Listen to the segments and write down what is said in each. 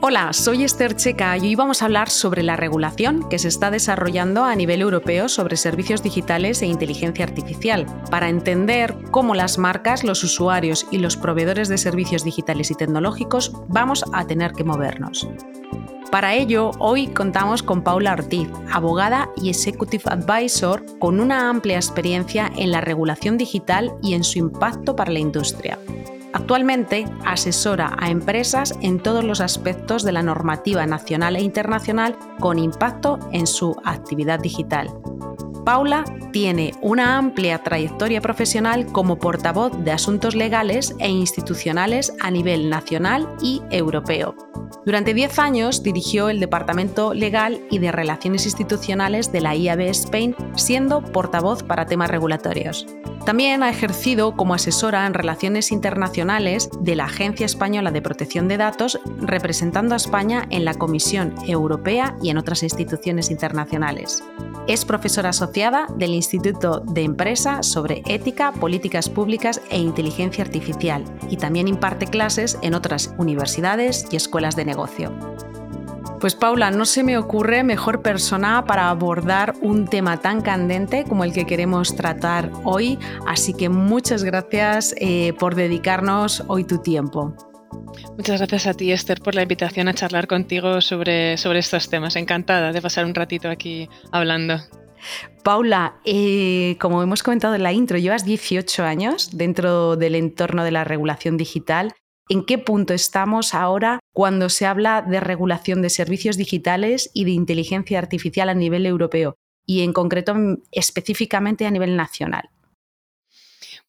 Hola, soy Esther Checa y hoy vamos a hablar sobre la regulación que se está desarrollando a nivel europeo sobre servicios digitales e inteligencia artificial, para entender cómo las marcas, los usuarios y los proveedores de servicios digitales y tecnológicos vamos a tener que movernos. Para ello, hoy contamos con Paula Ortiz, abogada y Executive Advisor con una amplia experiencia en la regulación digital y en su impacto para la industria. Actualmente asesora a empresas en todos los aspectos de la normativa nacional e internacional con impacto en su actividad digital. Paula tiene una amplia trayectoria profesional como portavoz de asuntos legales e institucionales a nivel nacional y europeo. Durante 10 años dirigió el Departamento Legal y de Relaciones Institucionales de la IAB Spain, siendo portavoz para temas regulatorios. También ha ejercido como asesora en relaciones internacionales de la Agencia Española de Protección de Datos, representando a España en la Comisión Europea y en otras instituciones internacionales. Es profesora asociada del Instituto de Empresa sobre Ética, Políticas Públicas e Inteligencia Artificial y también imparte clases en otras universidades y escuelas de negocio. Pues Paula, no se me ocurre mejor persona para abordar un tema tan candente como el que queremos tratar hoy, así que muchas gracias eh, por dedicarnos hoy tu tiempo. Muchas gracias a ti, Esther, por la invitación a charlar contigo sobre, sobre estos temas. Encantada de pasar un ratito aquí hablando. Paula, eh, como hemos comentado en la intro, llevas 18 años dentro del entorno de la regulación digital en qué punto estamos ahora cuando se habla de regulación de servicios digitales y de inteligencia artificial a nivel europeo y en concreto específicamente a nivel nacional.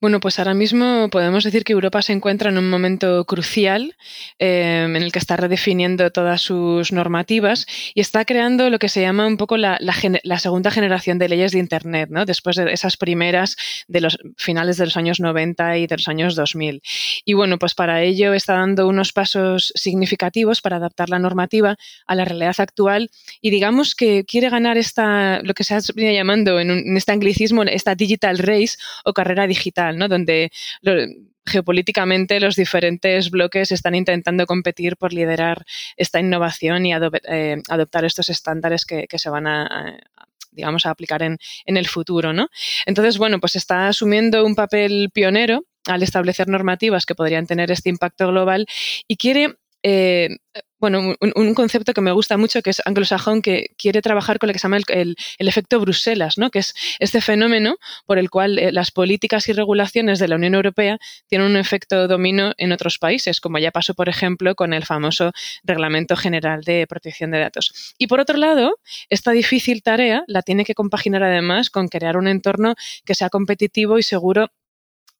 Bueno, pues ahora mismo podemos decir que Europa se encuentra en un momento crucial em, en el que está redefiniendo todas sus normativas y está creando lo que se llama un poco la, segunda generación de leyes de Internet, ¿no? después de esas primeras de los finales de los años 90 y de los años 2000. Y bueno, pues para ello está dando unos pasos significativos para adaptar la normativa a la realidad actual y digamos que quiere ganar esta, lo que se ha venido llamando en, en este anglicismo, esta digital race o carrera digital donde geopolíticamente los diferentes bloques están intentando competir por liderar esta innovación y eh, adoptar estos estándares que, se van a, digamos, a aplicar en, el futuro, ¿no? Entonces, bueno, pues está asumiendo un papel pionero al establecer normativas que podrían tener este impacto global y quiere eh, bueno, un, concepto que me gusta mucho, que es anglosajón, que quiere trabajar con lo que se llama el, efecto Bruselas, ¿no? que es este fenómeno por el cual eh, las políticas y regulaciones de la Unión Europea tienen un efecto domino en otros países, como ya pasó, por ejemplo, con el famoso Reglamento General de Protección de Datos. Y por otro lado, esta difícil tarea la tiene que compaginar además con crear un entorno que sea competitivo y seguro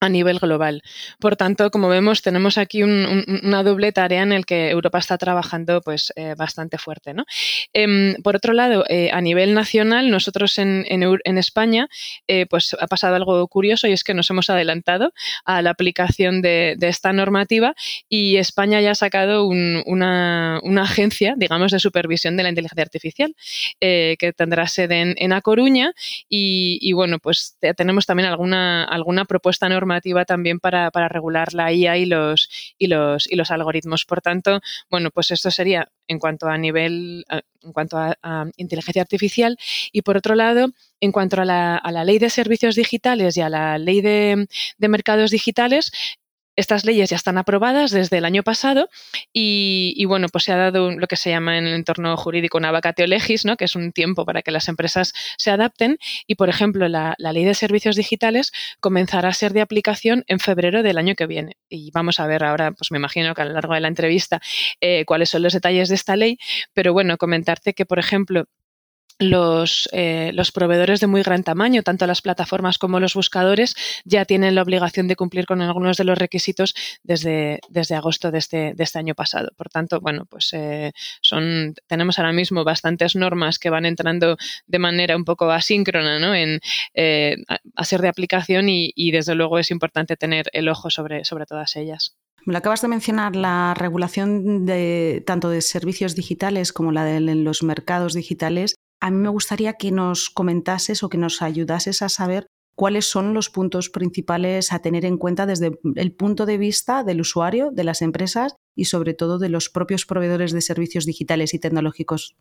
a nivel global. Por tanto, como vemos, tenemos aquí una doble tarea en la que Europa está trabajando pues, eh, bastante fuerte. ¿no? Em, por otro lado, eh, a nivel nacional, nosotros en, España eh, pues, ha pasado algo curioso y es que nos hemos adelantado a la aplicación de, esta normativa y España ya ha sacado una, agencia, digamos, de supervisión de la inteligencia artificial que tendrá sede en, A Coruña y, bueno, pues tenemos también alguna, alguna propuesta normativa también para, regular la IA y los, y, los, y los algoritmos. Por tanto, bueno, pues esto sería en cuanto a nivel, en cuanto a, inteligencia artificial y por otro lado, en cuanto a la, ley de servicios digitales y a la ley de, mercados digitales, Estas leyes ya están aprobadas desde el año pasado y, bueno, pues se ha dado lo que se llama en el entorno jurídico una vacatio legis, ¿no? que es un tiempo para que las empresas se adapten y, por ejemplo, la, ley de servicios digitales comenzará a ser de aplicación en febrero del año que viene. Y vamos a ver ahora, pues me imagino que a lo largo de la entrevista, eh, cuáles son los detalles de esta ley, pero bueno, comentarte que, por ejemplo, los, eh, los, proveedores de muy gran tamaño, tanto las plataformas como los buscadores, ya tienen la obligación de cumplir con algunos de los requisitos desde, desde agosto de este, de este año pasado. Por tanto, bueno, pues eh, son, tenemos ahora mismo bastantes normas que van entrando de manera un poco asíncrona ¿no? en, eh, a, ser de aplicación y, desde luego es importante tener el ojo sobre, sobre todas ellas. Me lo acabas de mencionar, la regulación de tanto de servicios digitales como la de los mercados digitales a mí me gustaría que nos comentases o que nos ayudases a saber cuáles son los puntos principales a tener en cuenta desde el punto de vista del usuario, de las empresas y sobre todo de los propios proveedores de servicios digitales y tecnológicos.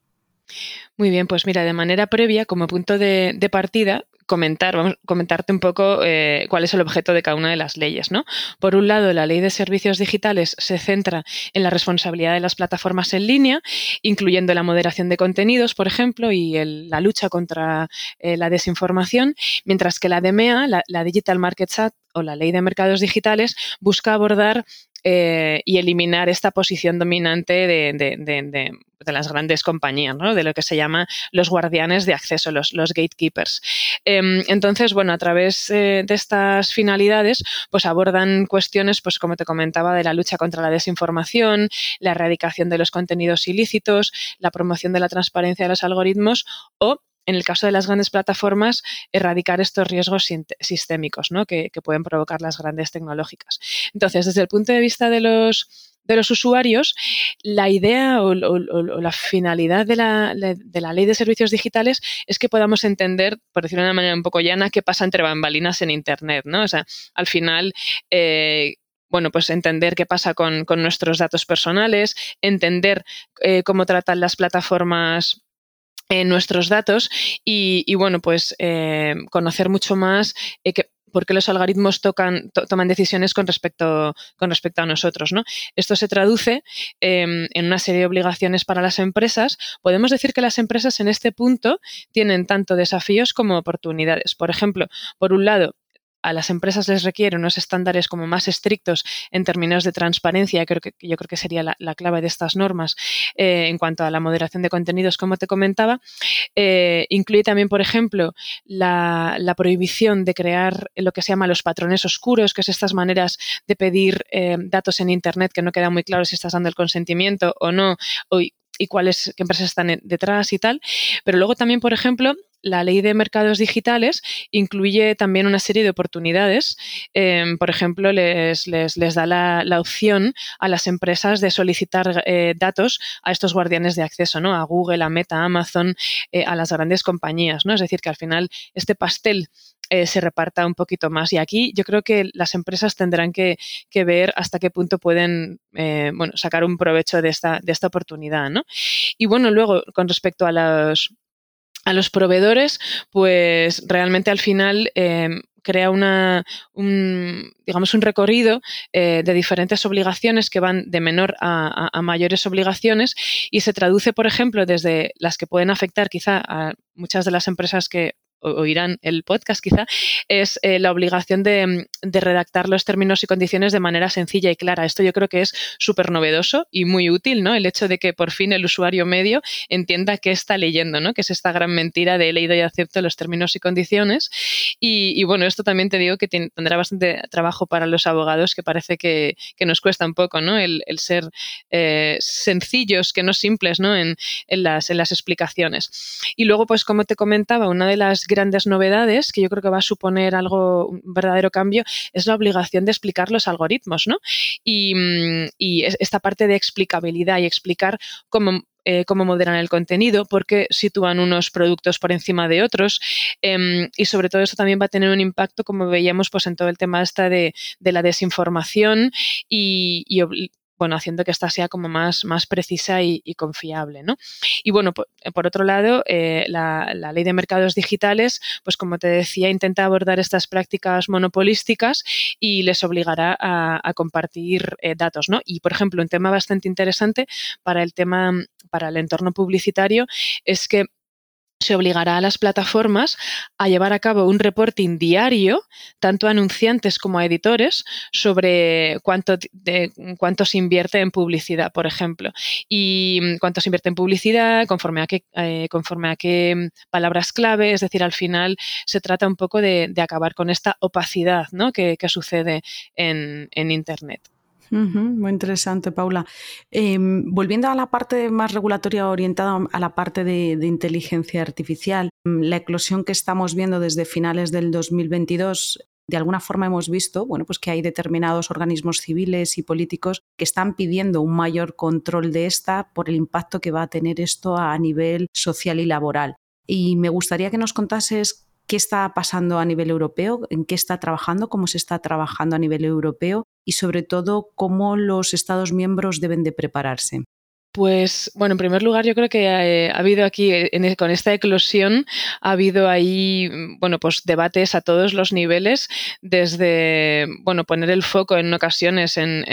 Muy bien, pues mira, de manera previa, como punto de, partida, comentar, vamos a comentarte un poco eh, cuál es el objeto de cada una de las leyes. ¿no? Por un lado, la ley de servicios digitales se centra en la responsabilidad de las plataformas en línea, incluyendo la moderación de contenidos, por ejemplo, y la lucha contra eh, la desinformación, mientras que la DMEA, la, la Digital Markets Act o la ley de mercados digitales, busca abordar eh, y eliminar esta posición dominante de, las grandes compañías, ¿no? de lo que se llama los guardianes de acceso, los, gatekeepers. Em, entonces, bueno, a través eh, de estas finalidades, pues abordan cuestiones, pues como te comentaba, de la lucha contra la desinformación, la erradicación de los contenidos ilícitos, la promoción de la transparencia de los algoritmos o en el caso de las grandes plataformas, erradicar estos riesgos sistémicos que, pueden provocar las grandes tecnológicas. Entonces, desde el punto de vista de los, de los usuarios, la idea o, la finalidad de la, ley de servicios digitales es que podamos entender, por decirlo de una manera un poco llana, qué pasa entre bambalinas en Internet. ¿no? O sea, al final, eh, bueno, pues entender qué pasa con, nuestros datos personales, entender eh, cómo tratan las plataformas nuestros datos y, bueno, pues eh, conocer mucho más eh, por qué los algoritmos tocan, toman decisiones con respecto, con respecto a nosotros. ¿no? Esto se traduce em, en una serie de obligaciones para las empresas. Podemos decir que las empresas en este punto tienen tanto desafíos como oportunidades. Por ejemplo, por un lado, a las empresas les requiere unos estándares como más estrictos en términos de transparencia, creo que, yo creo que sería la, clave de estas normas eh, en cuanto a la moderación de contenidos, como te comentaba. Eh, incluye también, por ejemplo, la, prohibición de crear lo que se llama los patrones oscuros, que es estas maneras de pedir eh, datos en Internet que no queda muy claro si estás dando el consentimiento o no, y cuáles qué empresas están detrás y tal. Pero luego también, por ejemplo, la ley de mercados digitales incluye también una serie de oportunidades. Em, por ejemplo, les, da la, opción a las empresas de solicitar eh, datos a estos guardianes de acceso, ¿no? A Google, a Meta, a Amazon, eh, a las grandes compañías, ¿no? Es decir, que al final este pastel eh, se reparta un poquito más. Y aquí yo creo que las empresas tendrán que, ver hasta qué punto pueden bueno, sacar un provecho de esta, de esta oportunidad. ¿no? Y bueno, luego, con respecto a los, a los proveedores, pues realmente al final em, crea una, un, digamos, un recorrido eh, de diferentes obligaciones que van de menor a, a, mayores obligaciones y se traduce, por ejemplo, desde las que pueden afectar quizá a muchas de las empresas que oirán el podcast quizá, es eh, la obligación de, redactar los términos y condiciones de manera sencilla y clara. Esto yo creo que es súper novedoso y muy útil, ¿no? El hecho de que por fin el usuario medio entienda qué está leyendo, ¿no? Que es esta gran mentira de he leído y acepto los términos y condiciones. Y, bueno, esto también te digo que tendrá bastante trabajo para los abogados, que parece que, nos cuesta un poco, ¿no? El, ser eh, sencillos, que no simples, ¿no? En, en, las, en las explicaciones. Y luego, pues como te comentaba, una de las grandes novedades, que yo creo que va a suponer algo, un verdadero cambio, es la obligación de explicar los algoritmos, ¿no? Y, mm, esta parte de explicabilidad y explicar cómo eh, cómo moderan el contenido, por qué sitúan unos productos por encima de otros em, y sobre todo eso también va a tener un impacto, como veíamos, pues en todo el tema de, la desinformación y, bueno, haciendo que esta sea como más, más precisa y, confiable. ¿no? Y bueno, por, otro lado, eh, la, ley de mercados digitales, pues como te decía, intenta abordar estas prácticas monopolísticas y les obligará a, compartir eh, datos. ¿no? Y, por ejemplo, un tema bastante interesante para el tema, para el entorno publicitario es que se obligará a las plataformas a llevar a cabo un reporting diario, tanto a anunciantes como a editores, sobre cuánto, de, cuánto se invierte en publicidad, por ejemplo, y mm, cuánto se invierte en publicidad, conforme a qué, eh, conforme a qué mm, palabras clave, es decir, al final se trata un poco de, acabar con esta opacidad ¿no? que, sucede en Internet muy interesante, Paula. Em, volviendo a la parte más regulatoria orientada a la parte de, inteligencia artificial, mm, la eclosión que estamos viendo desde finales del 2022 de alguna forma hemos visto bueno, pues que hay determinados organismos civiles y políticos que están pidiendo un mayor control de esta por el impacto que va a tener esto a nivel social y laboral. Y me gustaría que nos contases qué está pasando a nivel europeo, en qué está trabajando, cómo se está trabajando a nivel europeo y sobre todo cómo los Estados miembros deben de prepararse. Pues bueno, en primer lugar yo creo que eh, ha habido aquí, eh, e, con esta eclosión, ha habido ahí, mm, bueno, pues debates a todos los niveles, desde, bueno, poner el foco en ocasiones en,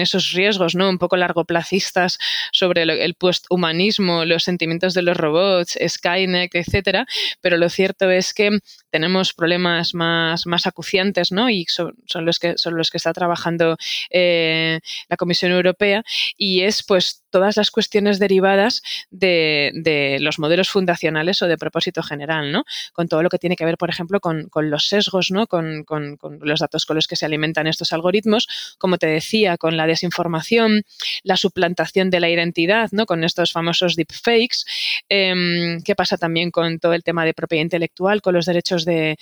esos riesgos, ¿no? Un poco largoplacistas sobre el posthumanismo, los sentimientos de los robots, Skynet, etcétera, pero lo cierto es que tenemos problemas más, más acuciantes, ¿no? Y son, los que son los que está trabajando eh, la Comisión Europea y es pues todas las cuestiones derivadas de, los modelos fundacionales o de propósito general, ¿no? Con todo lo que tiene que ver, por ejemplo, con, los sesgos, ¿no? Con, los datos con los que se alimentan estos algoritmos, como te decía, con la desinformación, la suplantación de la identidad, ¿no? Con estos famosos deepfakes. Eh, ¿Qué pasa también con todo el tema de propiedad intelectual, con los derechos de,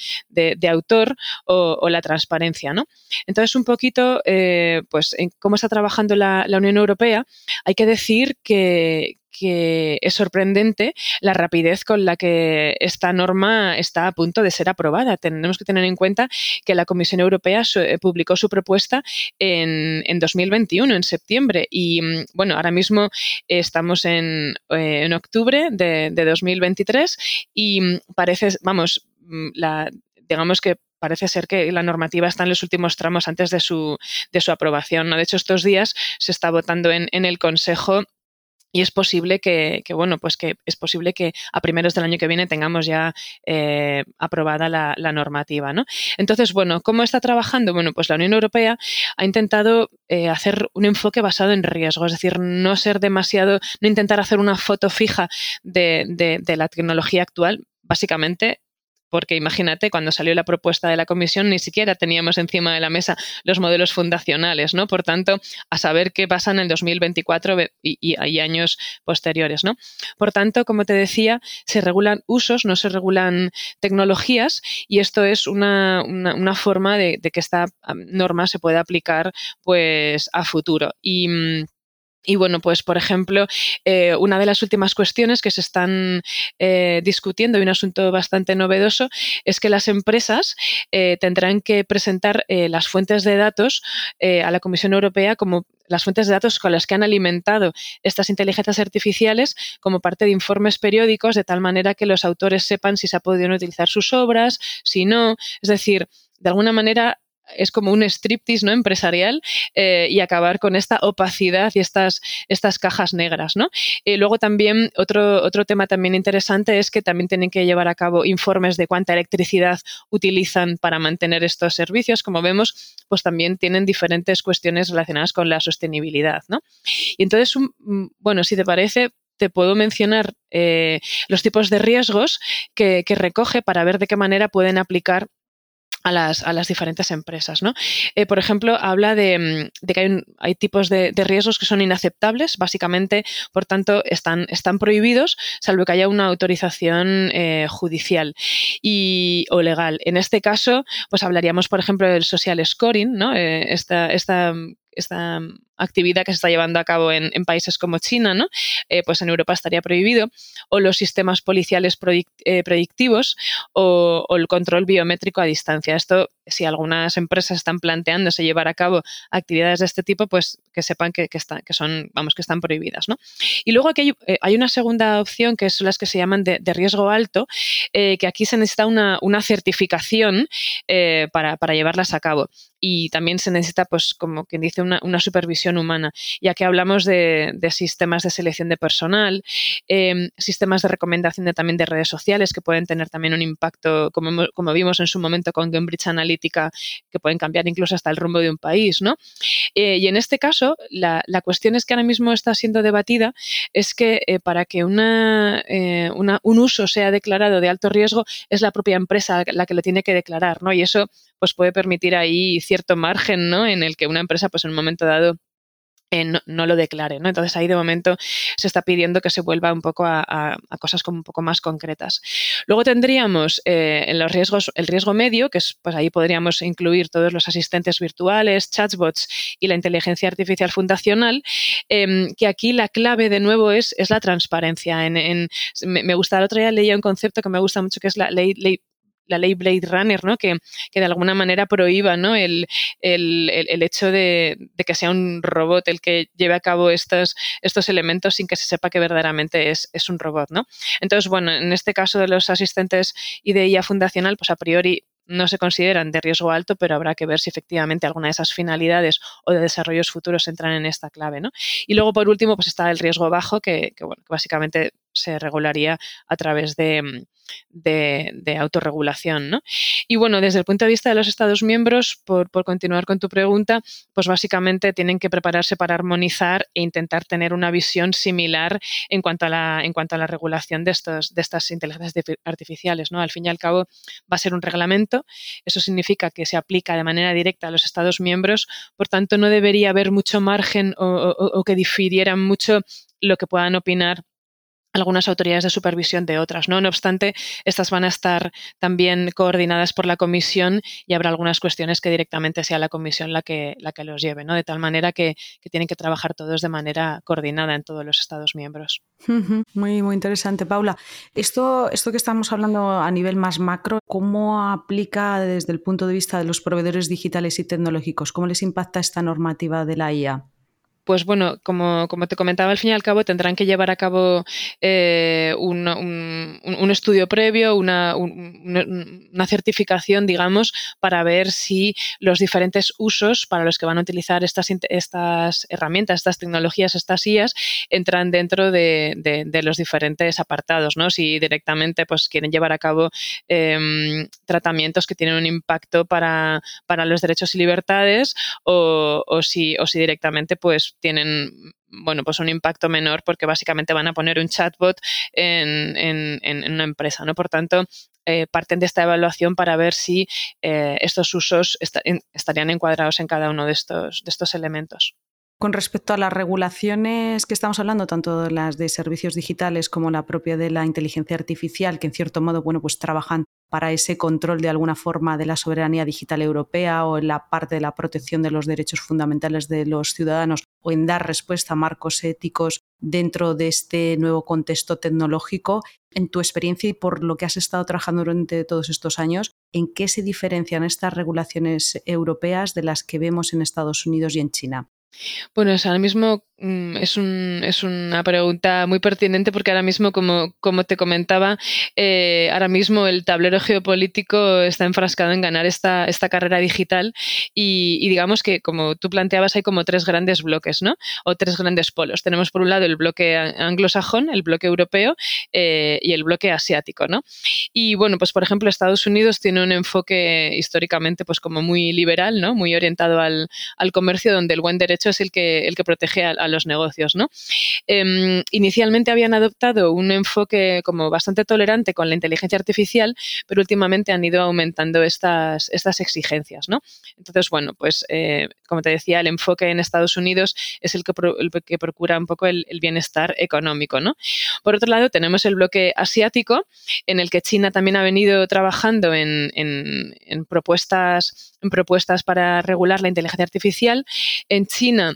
autor o, la transparencia. ¿no? Entonces, un poquito, eh, pues, en cómo está trabajando la, Unión Europea, hay que decir que, es sorprendente la rapidez con la que esta norma está a punto de ser aprobada. Tenemos que tener en cuenta que la Comisión Europea eh, publicó su propuesta en, 2021, en septiembre, y mm, bueno, ahora mismo estamos en, eh, octubre de, de 2023 y mm, parece, vamos, la, digamos que parece ser que la normativa está en los últimos tramos antes de su, de su aprobación. ¿no? De hecho, estos días se está votando en, el Consejo y es posible que, bueno, pues que es posible que a primeros del año que viene tengamos ya eh, aprobada la, normativa, ¿no? Entonces, bueno, ¿cómo está trabajando? Bueno, pues la Unión Europea ha intentado eh, hacer un enfoque basado en riesgo, es decir, no ser demasiado, no intentar hacer una foto fija de, de la tecnología actual, básicamente porque imagínate, cuando salió la propuesta de la comisión ni siquiera teníamos encima de la mesa los modelos fundacionales, ¿no? Por tanto, a saber qué pasa en el 2024 y, años posteriores, ¿no? Por tanto, como te decía, se regulan usos, no se regulan tecnologías y esto es una, forma de, que esta norma se pueda aplicar pues a futuro. Y mm, y bueno, pues por ejemplo, eh, una de las últimas cuestiones que se están eh, discutiendo y un asunto bastante novedoso es que las empresas eh, tendrán que presentar las fuentes de datos a la Comisión Europea como las fuentes de datos con las que han alimentado estas inteligencias artificiales como parte de informes periódicos, de tal manera que los autores sepan si se ha podido utilizar sus obras, si no. Es decir, de alguna manera es como un striptease ¿no? empresarial eh, y acabar con esta opacidad y estas, estas cajas negras. ¿no? Y luego también otro, otro tema también interesante es que también tienen que llevar a cabo informes de cuánta electricidad utilizan para mantener estos servicios. Como vemos, pues también tienen diferentes cuestiones relacionadas con la sostenibilidad. ¿no? Y entonces, bueno, si te parece, te puedo mencionar eh, los tipos de riesgos que recoge para ver de qué manera pueden aplicar a las, a las, diferentes empresas. ¿no? Eh, por ejemplo, habla de, mm, que hay, hay tipos de, riesgos que son inaceptables, básicamente, por tanto, están, están prohibidos, salvo que haya una autorización eh, judicial y, o legal. En este caso, pues hablaríamos, por ejemplo, del social scoring, ¿no? Eh, esta, esta, esta actividad que se está llevando a cabo en, países como China, ¿no? Eh, pues en Europa estaría prohibido, o los sistemas policiales eh, predictivos o, el control biométrico a distancia. Esto, si algunas empresas están planteándose llevar a cabo actividades de este tipo, pues que sepan que, que, que son, vamos, que están prohibidas, ¿no? Y luego aquí hay, una segunda opción que son las que se llaman de, riesgo alto, que aquí se necesita una, certificación para llevarlas a cabo y también se necesita, pues, como quien dice, una, supervisión humana, ya que hablamos de, sistemas de selección de personal, em, sistemas de recomendación de, también de redes sociales que pueden tener también un impacto, como, como vimos en su momento con Cambridge Analytica, que pueden cambiar incluso hasta el rumbo de un país, ¿no? Eh, y en este caso, la, cuestión es que ahora mismo está siendo debatida, es que eh, para que una, eh, una, un uso sea declarado de alto riesgo, es la propia empresa la que lo tiene que declarar, ¿no? Y eso pues puede permitir ahí cierto margen, ¿no? En el que una empresa, pues en un momento dado, eh, no, lo declare. ¿no? Entonces ahí de momento se está pidiendo que se vuelva un poco a, cosas como un poco más concretas. Luego tendríamos eh, los riesgos, el riesgo medio, que es, pues ahí podríamos incluir todos los asistentes virtuales, chatbots y la inteligencia artificial fundacional, em, que aquí la clave de nuevo es, es la transparencia. En, me, gusta, el otro día leía un concepto que me gusta mucho que es la ley la ley Blade Runner, ¿no? Que, de alguna manera prohíba ¿no? el, hecho de, que sea un robot el que lleve a cabo estos, estos elementos sin que se sepa que verdaderamente es, es, un robot. ¿no? Entonces, bueno, en este caso de los asistentes y de IA fundacional, pues a priori no se consideran de riesgo alto, pero habrá que ver si efectivamente alguna de esas finalidades o de desarrollos futuros entran en esta clave. ¿no? Y luego, por último, pues está el riesgo bajo, que, que, que básicamente se regularía a través de, de, autorregulación. ¿no? Y bueno, desde el punto de vista de los Estados miembros, por, continuar con tu pregunta, pues básicamente tienen que prepararse para armonizar e intentar tener una visión similar en cuanto a la, en cuanto a la regulación de, estos, de estas inteligencias artificiales. ¿no? Al fin y al cabo, va a ser un reglamento. Eso significa que se aplica de manera directa a los Estados miembros. Por tanto, no debería haber mucho margen o que difirieran mucho lo que puedan opinar algunas autoridades de supervisión de otras. ¿no? no obstante, estas van a estar también coordinadas por la comisión y habrá algunas cuestiones que directamente sea la comisión la que, la que los lleve, ¿no? de tal manera que, tienen que trabajar todos de manera coordinada en todos los Estados miembros. Muy, muy interesante, Paula. Esto, esto que estamos hablando a nivel más macro, ¿cómo aplica desde el punto de vista de los proveedores digitales y tecnológicos? ¿Cómo les impacta esta normativa de la IA? Pues bueno, como, te comentaba, al fin y al cabo tendrán que llevar a cabo eh, un, estudio previo, una, certificación, digamos, para ver si los diferentes usos para los que van a utilizar estas, herramientas, estas tecnologías, estas IAS, entran dentro de, los diferentes apartados, ¿no? Si directamente pues, quieren llevar a cabo em, tratamientos que tienen un impacto para, para los derechos y libertades o, o si directamente pues tienen bueno, pues un impacto menor porque básicamente van a poner un chatbot en, una empresa, ¿no? Por tanto, eh, parten de esta evaluación para ver si eh, estos usos estarían encuadrados en cada uno de estos, de estos elementos. Con respecto a las regulaciones que estamos hablando, tanto las de servicios digitales como la propia de la inteligencia artificial, que en cierto modo, bueno, pues trabajan para ese control de alguna forma de la soberanía digital europea o en la parte de la protección de los derechos fundamentales de los ciudadanos o en dar respuesta a marcos éticos dentro de este nuevo contexto tecnológico. En tu experiencia y por lo que has estado trabajando durante todos estos años, ¿en qué se diferencian estas regulaciones europeas de las que vemos en Estados Unidos y en China? Bueno, ahora mismo mm, es, un, es, una pregunta muy pertinente porque ahora mismo, como, te comentaba, eh, ahora mismo el tablero geopolítico está enfrascado en ganar esta, esta carrera digital y, digamos que, como tú planteabas, hay como tres grandes bloques, ¿no? O tres grandes polos. Tenemos por un lado el bloque anglosajón, el bloque europeo eh, y el bloque asiático, ¿no? Y bueno, pues por ejemplo, Estados Unidos tiene un enfoque históricamente pues como muy liberal, ¿no? Muy orientado al, al comercio donde el buen derecho es el que, el que protege a, los negocios. ¿no? Em, inicialmente habían adoptado un enfoque como bastante tolerante con la inteligencia artificial, pero últimamente han ido aumentando estas, estas exigencias. ¿no? Entonces, bueno, pues eh, como te decía, el enfoque en Estados Unidos es el que, que procura un poco el, bienestar económico. ¿no? Por otro lado, tenemos el bloque asiático, en el que China también ha venido trabajando en, en propuestas, en propuestas para regular la inteligencia artificial. En China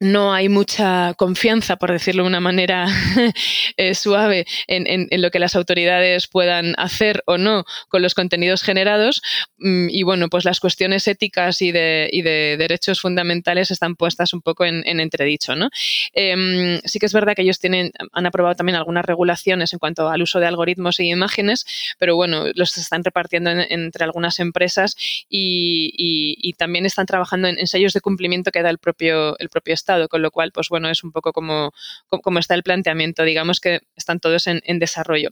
no hay mucha confianza, por decirlo de una manera eh, suave, en, lo que las autoridades puedan hacer o no con los contenidos generados. Mm, y bueno, pues las cuestiones éticas y de, derechos fundamentales están puestas un poco en, entredicho. ¿no? Em, sí que es verdad que ellos tienen, han aprobado también algunas regulaciones en cuanto al uso de algoritmos y imágenes, pero bueno, los están repartiendo entre algunas empresas y, también están trabajando en, sellos de cumplimiento que da el propio, el propio con lo cual, pues bueno, es un poco como, como está el planteamiento, digamos que están todos en, desarrollo.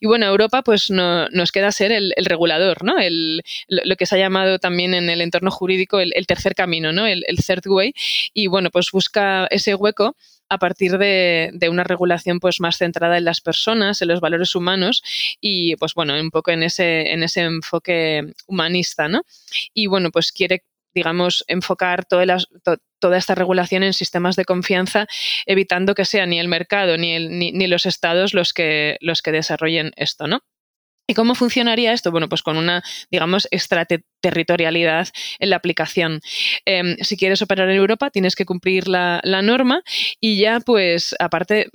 Y bueno, Europa pues no, nos queda ser el, regulador, ¿no? El, lo que se ha llamado también en el entorno jurídico el, tercer camino, ¿no? El, third way. Y bueno, pues busca ese hueco a partir de, una regulación pues más centrada en las personas, en los valores humanos y pues bueno, un poco en ese, en ese enfoque humanista, ¿no? Y bueno, pues quiere digamos, enfocar toda esta regulación en sistemas de confianza, evitando que sea ni el mercado ni, ni, ni los estados los que, los que desarrollen esto, ¿no? ¿Y cómo funcionaría esto? Bueno, pues con una, digamos, extraterritorialidad en la aplicación. Em, si quieres operar en Europa, tienes que cumplir la, norma y ya, pues, aparte,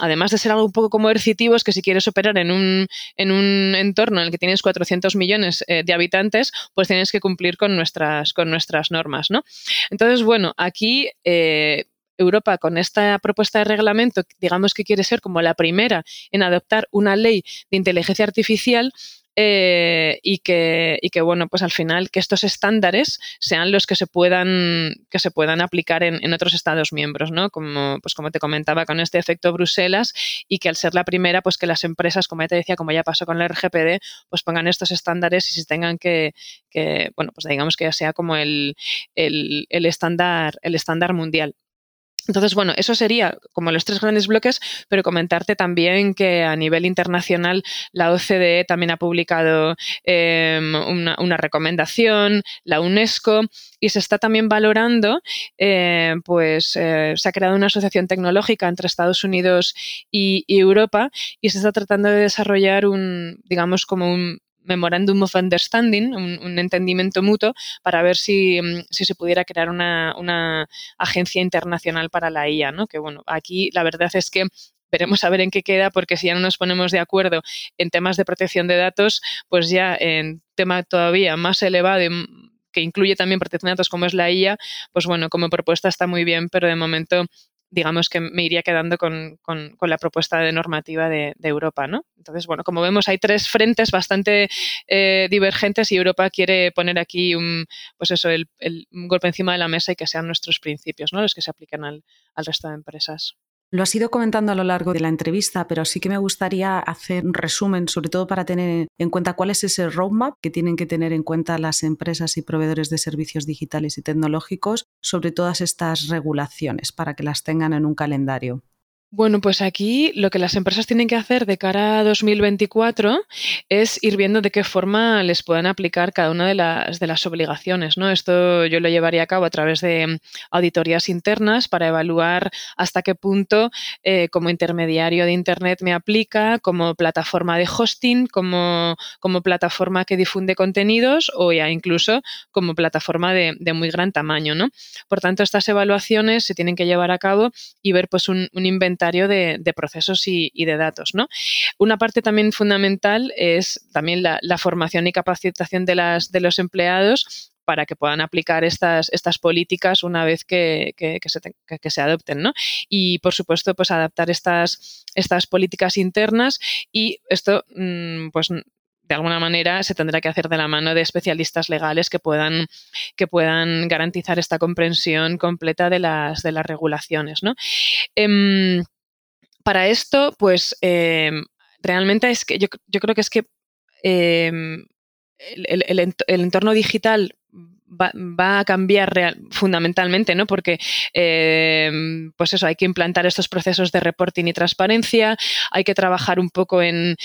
además de ser algo un poco coercitivo, es que si quieres operar en un, en un entorno en el que tienes 400 millones eh, de habitantes, pues tienes que cumplir con nuestras, con nuestras normas, ¿no? Entonces, bueno, aquí... Eh, Europa con esta propuesta de reglamento, digamos que quiere ser como la primera en adoptar una ley de inteligencia artificial, eh, y, que, y que, bueno, pues al final que estos estándares sean los que se puedan, que se puedan aplicar en, otros Estados miembros, ¿no? Como, pues como te comentaba, con este efecto Bruselas y que al ser la primera, pues que las empresas, como ya te decía, como ya pasó con la RGPD, pues pongan estos estándares y si tengan que, que bueno, pues digamos que ya sea como el, el, el estándar, el estándar mundial. Entonces, bueno, eso sería como los tres grandes bloques, pero comentarte también que a nivel internacional la OCDE también ha publicado em, una, recomendación, la UNESCO, y se está también valorando, eh, pues eh, se ha creado una asociación tecnológica entre Estados Unidos y, y Europa y se está tratando de desarrollar un, digamos, como un Memorandum of Understanding, un, entendimiento mutuo, para ver si, mm, si se pudiera crear una, una, agencia internacional para la IA, ¿no? Que bueno, aquí la verdad es que veremos a ver en qué queda, porque si ya no nos ponemos de acuerdo en temas de protección de datos, pues ya en tema todavía más elevado que incluye también protección de datos como es la IA, pues bueno, como propuesta está muy bien, pero de momento digamos que me iría quedando con, la propuesta de normativa de, Europa, ¿no? Entonces, bueno, como vemos, hay tres frentes bastante eh, divergentes y Europa quiere poner aquí un, pues eso, el, golpe encima de la mesa y que sean nuestros principios, ¿no? Los que se aplican al resto de empresas. Lo has ido comentando a lo largo de la entrevista, pero sí que me gustaría hacer un resumen, sobre todo para tener en cuenta cuál es ese roadmap que tienen que tener en cuenta las empresas y proveedores de servicios digitales y tecnológicos sobre todas estas regulaciones para que las tengan en un calendario. Bueno, pues aquí lo que las empresas tienen que hacer de cara a 2024 es ir viendo de qué forma les puedan aplicar cada una de las, de las obligaciones. ¿no? Esto yo lo llevaría a cabo a través de auditorías internas para evaluar hasta qué punto eh, como intermediario de Internet me aplica, como plataforma de hosting, como, como plataforma que difunde contenidos o ya incluso como plataforma de, muy gran tamaño. ¿no? Por tanto, estas evaluaciones se tienen que llevar a cabo y ver pues, un, un inventario de, procesos y, de datos. ¿no? Una parte también fundamental es también la, formación y capacitación de, las, de los empleados para que puedan aplicar estas, estas políticas una vez que, se, se, adopten. ¿no? Y, por supuesto, pues adaptar estas, estas políticas internas y esto, mm, pues de alguna manera se tendrá que hacer de la mano de especialistas legales que puedan, que puedan garantizar esta comprensión completa de las, de las regulaciones. ¿no? Em, para esto, pues em, realmente es que yo, creo que es que em, el, entorno digital va, a cambiar fundamentalmente, ¿no? Porque, eh, pues eso, hay que implantar estos procesos de reporting y transparencia, hay que trabajar un poco en,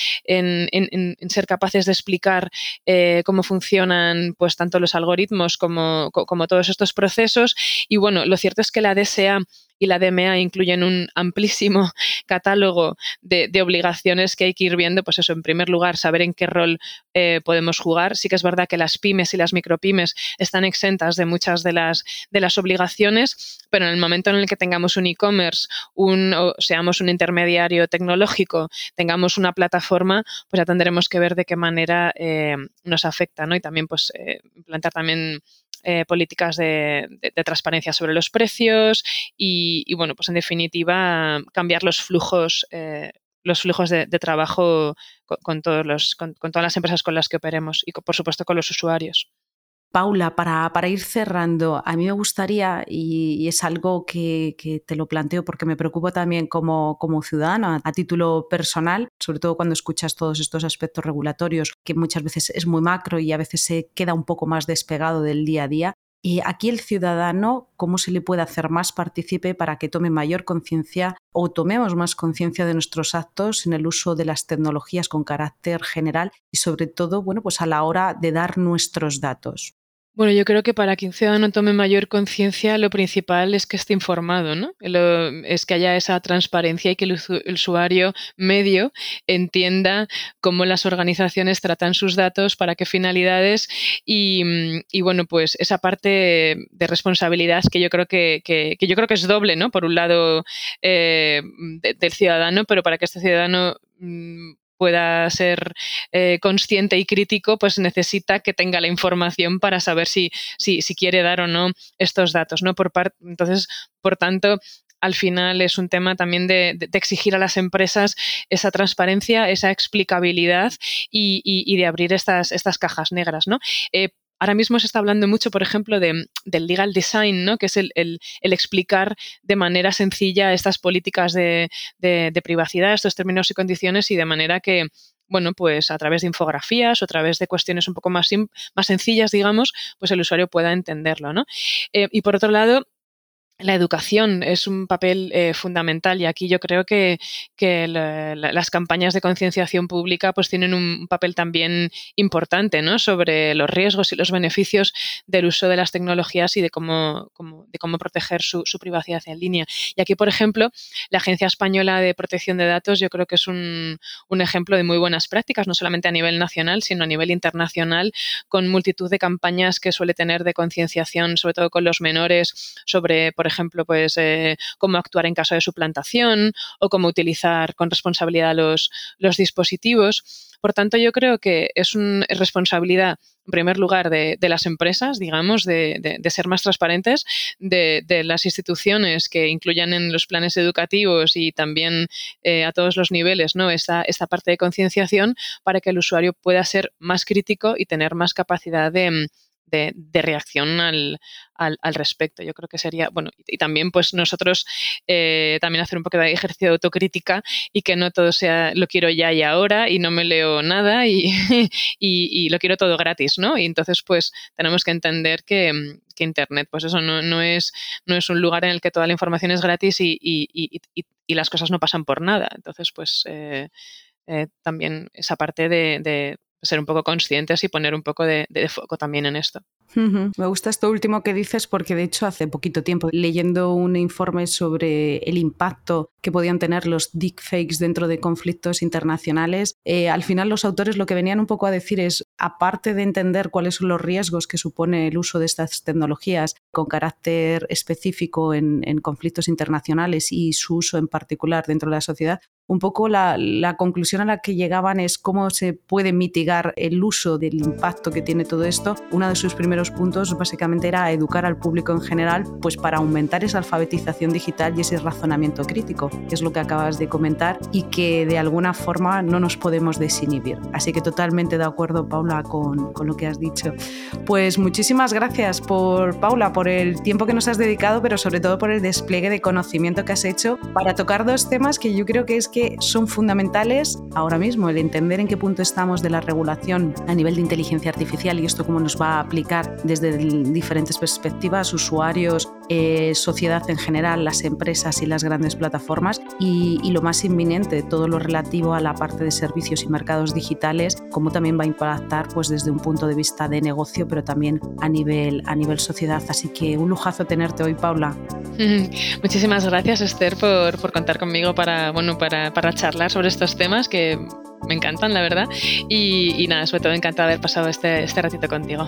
ser capaces de explicar eh, cómo funcionan, pues, tanto los algoritmos como, como, todos estos procesos. Y bueno, lo cierto es que la DSA y la DMA incluyen un amplísimo catálogo de, obligaciones que hay que ir viendo, pues eso, en primer lugar, saber en qué rol eh, podemos jugar. Sí que es verdad que las pymes y las micropymes están exentas de muchas de las, de las obligaciones, pero en el momento en el que tengamos un e-commerce, un, o seamos un intermediario tecnológico, tengamos una plataforma, pues ya tendremos que ver de qué manera eh, nos afecta, ¿no? Y también, pues, eh, implantar también eh, políticas de, transparencia sobre los precios y, bueno, pues en definitiva cambiar los flujos, eh, los flujos de, trabajo con, todos los, con, todas las empresas con las que operemos y por supuesto con los usuarios. Paula, para, ir cerrando, a mí me gustaría, y, es algo que, te lo planteo porque me preocupa también como, como ciudadana a, título personal, sobre todo cuando escuchas todos estos aspectos regulatorios, que muchas veces es muy macro y a veces se queda un poco más despegado del día a día. Y aquí el ciudadano, ¿cómo se le puede hacer más partícipe para que tome mayor conciencia o tomemos más conciencia de nuestros actos en el uso de las tecnologías con carácter general y sobre todo, bueno, pues a la hora de dar nuestros datos? Bueno, yo creo que para que un ciudadano tome mayor conciencia, lo principal es que esté informado, ¿no? es que haya esa transparencia y que el, usuario medio entienda cómo las organizaciones tratan sus datos, para qué finalidades y, bueno, pues esa parte de responsabilidad que yo creo que, yo creo que es doble, ¿no? Por un lado eh, del ciudadano, pero para que este ciudadano mm, pueda ser eh, consciente y crítico, pues necesita que tenga la información para saber si, si, si quiere dar o no estos datos. ¿no? Por entonces, por tanto, al final es un tema también de, exigir a las empresas esa transparencia, esa explicabilidad y, de abrir estas, estas cajas negras. ¿no? Eh, Ahora mismo se está hablando mucho, por ejemplo, de, del legal design, ¿no? que es el, explicar de manera sencilla estas políticas de, privacidad, estos términos y condiciones, y de manera que, bueno, pues a través de infografías o a través de cuestiones un poco más, más sencillas, digamos, pues el usuario pueda entenderlo. ¿no? Eh, y por otro lado, la educación es un papel eh, fundamental y aquí yo creo que, las campañas de concienciación pública pues tienen un papel también importante ¿no? sobre los riesgos y los beneficios del uso de las tecnologías y de cómo, de cómo proteger su, privacidad en línea. Y aquí, por ejemplo, la Agencia Española de Protección de Datos yo creo que es un, un ejemplo de muy buenas prácticas, no solamente a nivel nacional, sino a nivel internacional, con multitud de campañas que suele tener de concienciación, sobre todo con los menores, sobre, por ejemplo, pues eh, cómo actuar en caso de suplantación o cómo utilizar con responsabilidad los, dispositivos. Por tanto, yo creo que es una responsabilidad, en primer lugar, de, las empresas, digamos, de, ser más transparentes, de, las instituciones que incluyan en los planes educativos y también eh, a todos los niveles ¿no? esta parte de concienciación para que el usuario pueda ser más crítico y tener más capacidad de de, reacción al, al, respecto. Yo creo que sería, bueno, y, también pues nosotros eh, también hacer un poco de ejercicio de autocrítica y que no todo sea lo quiero ya y ahora y no me leo nada y, y, lo quiero todo gratis, ¿no? Y entonces pues tenemos que entender que, Internet, pues eso no, no, es, no es un lugar en el que toda la información es gratis y, las cosas no pasan por nada. Entonces pues... Eh, eh, también esa parte de, ser un poco conscientes y poner un poco de, foco también en esto. Me gusta esto último que dices porque de hecho hace poquito tiempo leyendo un informe sobre el impacto que podían tener los deepfakes dentro de conflictos internacionales, eh, al final los autores lo que venían un poco a decir es, aparte de entender cuáles son los riesgos que supone el uso de estas tecnologías con carácter específico en conflictos internacionales y su uso en particular dentro de la sociedad, un poco la, conclusión a la que llegaban es cómo se puede mitigar el uso del impacto que tiene todo esto. Uno de sus primeros puntos básicamente era educar al público en general, pues para aumentar esa alfabetización digital y ese razonamiento crítico, que es lo que acabas de comentar y que de alguna forma no nos podemos desinhibir. Así que totalmente de acuerdo, Paula, con, con lo que has dicho. Pues muchísimas gracias por, Paula, por el tiempo que nos has dedicado, pero sobre todo por el despliegue de conocimiento que has hecho para tocar dos temas que yo creo que es que son fundamentales ahora mismo, el entender en qué punto estamos de la regulación a nivel de inteligencia artificial y esto cómo nos va a aplicar impactar desde diferentes perspectivas, usuarios, eh, sociedad en general, las empresas y las grandes plataformas y, lo más inminente, todo lo relativo a la parte de servicios y mercados digitales, cómo también va a impactar pues, desde un punto de vista de negocio, pero también a nivel, a nivel sociedad. Así que un lujazo tenerte hoy, Paula. Muchísimas gracias, Esther, por, por contar conmigo para, bueno, para, para charlar sobre estos temas que me encantan, la verdad. Y, nada, sobre todo encantada de haber pasado este, este ratito contigo.